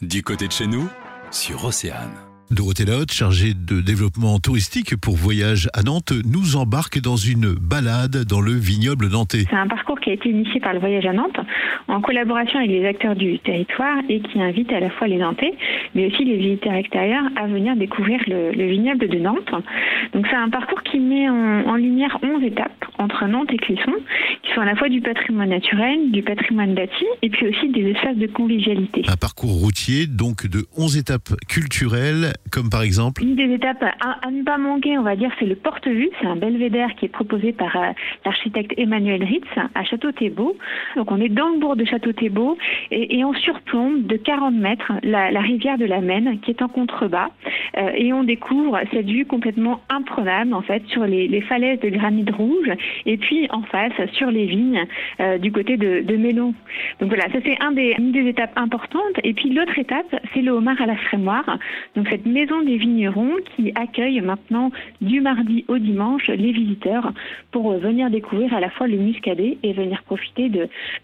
Du côté de chez nous, sur Océane. Dorothée Lahotte, chargée de développement touristique pour Voyage à Nantes, nous embarque dans une balade dans le vignoble nantais. C'est un parcours qui a été initié par le Voyage à Nantes en collaboration avec les acteurs du territoire et qui invite à la fois les Nantais, mais aussi les visiteurs extérieurs à venir découvrir le, le vignoble de Nantes. Donc c'est un parcours qui met en, en lumière 11 étapes entre Nantes et Clisson, qui sont à la fois du patrimoine naturel, du patrimoine bâti et puis aussi des espaces de convivialité. Un parcours routier donc de 11 étapes culturelles, comme par exemple Une des étapes à, à ne pas manquer, on va dire, c'est le porte-vue. C'est un belvédère qui est proposé par euh, l'architecte Emmanuel Ritz à Château-Thébault. Donc on est dans le bourg de Château-Thébault et, et on surplombe de 40 mètres la, la rivière de la Maine qui est en contrebas Euh, et on découvre cette vue complètement imprenable en fait sur les, les falaises de granit rouge et puis en face sur les vignes euh, du côté de, de Mélon. Donc voilà, ça c'est un des, une des étapes importantes. Et puis l'autre étape, c'est le homard à la frémoire. Donc cette maison des vignerons qui accueille maintenant du mardi au dimanche les visiteurs pour venir découvrir à la fois le muscadet et venir profiter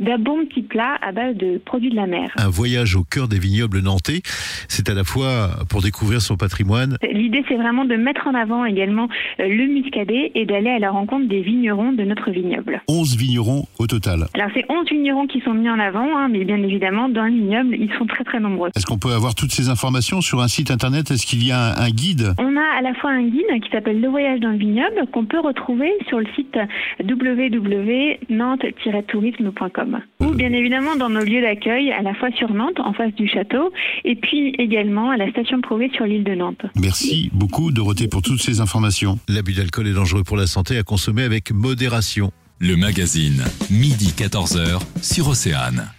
d'un bon petit plat à base de produits de la mer. un voyage au cœur des vignobles nantais. C'est à la fois pour découvrir son patrimoine, L'idée, c'est vraiment de mettre en avant également euh, le muscadet et d'aller à la rencontre des vignerons de notre vignoble. 11 vignerons au total. Alors, c'est 11 vignerons qui sont mis en avant, hein, mais bien évidemment, dans le vignoble, ils sont très très nombreux. Est-ce qu'on peut avoir toutes ces informations sur un site internet? Est-ce qu'il y a un, un guide? On a à la fois un guide qui s'appelle Le Voyage dans le vignoble qu'on peut retrouver sur le site www.nantes-tourisme.com ou bien évidemment dans nos lieux d'accueil à la fois sur Nantes en face du château et puis également à la station Prouvé sur l'île de Nantes. Merci beaucoup Dorothée pour toutes ces informations. L'abus d'alcool est dangereux pour la santé à consommer avec Le magazine, midi 14h, sur Océane.